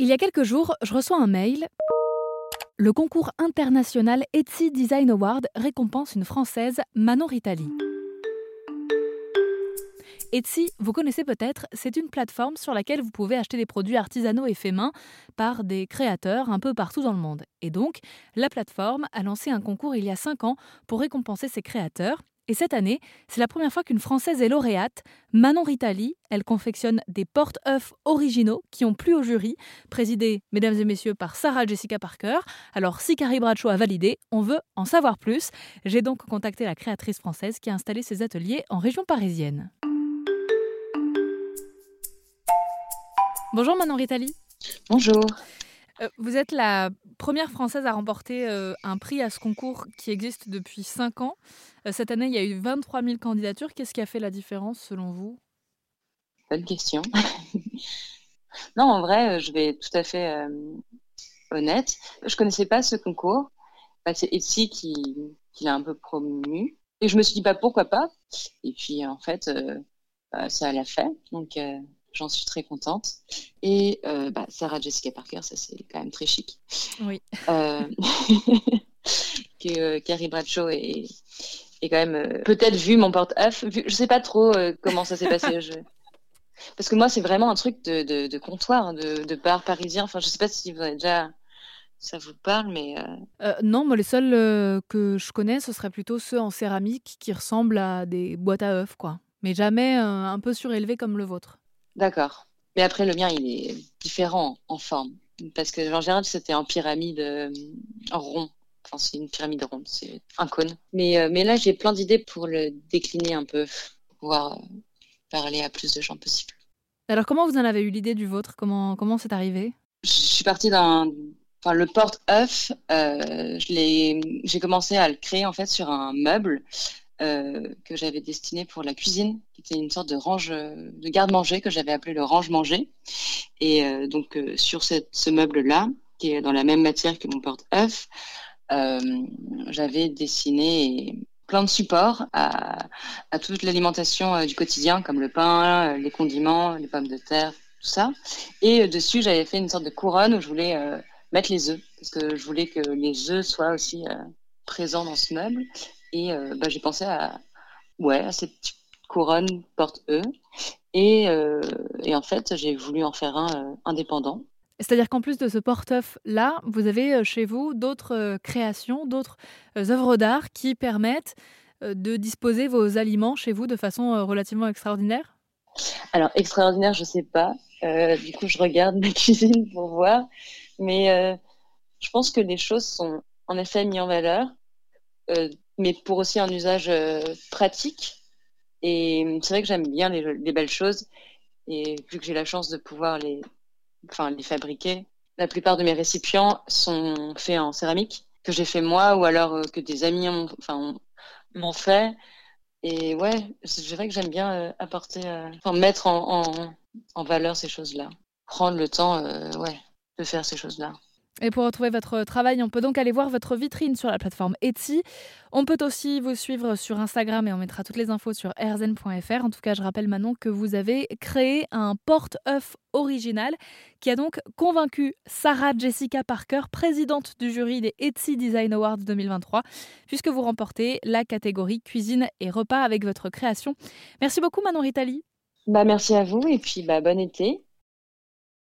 Il y a quelques jours, je reçois un mail. Le concours international Etsy Design Award récompense une Française, Manon Ritali. Etsy, vous connaissez peut-être, c'est une plateforme sur laquelle vous pouvez acheter des produits artisanaux et faits main par des créateurs un peu partout dans le monde. Et donc, la plateforme a lancé un concours il y a 5 ans pour récompenser ses créateurs. Et cette année, c'est la première fois qu'une Française est lauréate, Manon Ritali. Elle confectionne des porte-œufs originaux qui ont plu au jury, présidé, mesdames et messieurs, par Sarah Jessica Parker. Alors, si Carrie Bradshaw a validé, on veut en savoir plus. J'ai donc contacté la créatrice française qui a installé ses ateliers en région parisienne. Bonjour Manon Ritali. Bonjour. Euh, vous êtes la première Française à remporter euh, un prix à ce concours qui existe depuis 5 ans. Euh, cette année, il y a eu 23 000 candidatures. Qu'est-ce qui a fait la différence selon vous? Bonne question. non, en vrai, je vais être tout à fait honnête. Je connaissais pas ce concours. C'est Etsy qui, l'a un peu promu. Et je me suis dit, bah, pourquoi pas? Et puis, en fait, bah, ça l'a fait. Donc, J'en suis très contente. Et euh, bah, Sarah Jessica Parker, ça c'est quand même très chic. Oui. Euh, que euh, Carrie Bradshaw est, est quand même peut-être vu mon porte-œuf. Je sais pas trop comment ça s'est passé. Je... Parce que moi, c'est vraiment un truc de, de, de comptoir, hein, de, de, bar parisien. Enfin, je sais pas si vous avez déjà ça vous parle, mais... non, moi, les seuls que je connais, ce serait plutôt ceux en céramique qui ressemblent à des boîtes à œufs, quoi. Mais jamais un peu surélevé comme le vôtre. D'accord. Mais après, le mien, il est différent en forme. Parce que en général, c'était en pyramide euh, en rond. Enfin, c'est une pyramide ronde, c'est un cône. Mais, euh, mais là, j'ai plein d'idées pour le décliner un peu, pour pouvoir euh, parler à plus de gens possible. Alors, comment vous en avez eu l'idée du vôtre? Comment comment c'est arrivé? Je suis partie d'un. Enfin, le porte-œuf, j'ai commencé à le créer en fait sur un meuble euh, que j'avais destiné pour la cuisine, qui était une sorte de range de garde-manger que j'avais appelé le range-manger. Et euh, donc euh, sur ce meuble-là, qui est dans la même matière que mon porte-œuf, j'avais dessiné plein de supports à toute l'alimentation du quotidien, comme le pain, les condiments, les pommes de terre, tout ça. Et dessus, j'avais fait une sorte de couronne où je voulais mettre les œufs, parce que je voulais que les œufs soient aussi présents dans ce meuble. Et euh, bah, j'ai pensé à, ouais, à cette couronne porte-E. Et, euh, et, en fait, j'ai voulu en faire un euh, indépendant. C'est-à-dire qu'en plus de ce porte-œuf-là, vous avez chez vous d'autres créations, d'autres œuvres d'art qui permettent de disposer vos aliments chez vous de façon relativement extraordinaire? Alors, extraordinaire, je ne sais pas. du coup, je regarde ma cuisine pour voir. Mais je pense que les choses sont en effet mises en valeur mais pour aussi un usage euh, pratique. Et c'est vrai que j'aime bien les, belles choses. Et vu que j'ai la chance de pouvoir les, enfin, les fabriquer, la plupart de mes récipients sont faits en céramique, que j'ai fait moi ou alors euh, que des amis m'ont enfin, fait. Et ouais, c'est vrai que j'aime bien euh, apporter, enfin, mettre en, en, valeur ces choses-là. Prendre le temps ouais, de faire ces choses-là. Et pour retrouver votre travail, on peut donc aller voir votre vitrine sur la plateforme Etsy. On peut aussi vous suivre sur Instagram et on mettra toutes les infos sur rzn.fr. En tout cas, je rappelle Manon que vous avez créé un porte-œuf original qui a donc convaincu Sarah Jessica Parker, présidente du jury des Etsy Design Awards 2023, puisque vous remportez la catégorie cuisine et repas avec votre création. Merci beaucoup Manon Ritali. Bah, merci à vous et puis bah, bon été.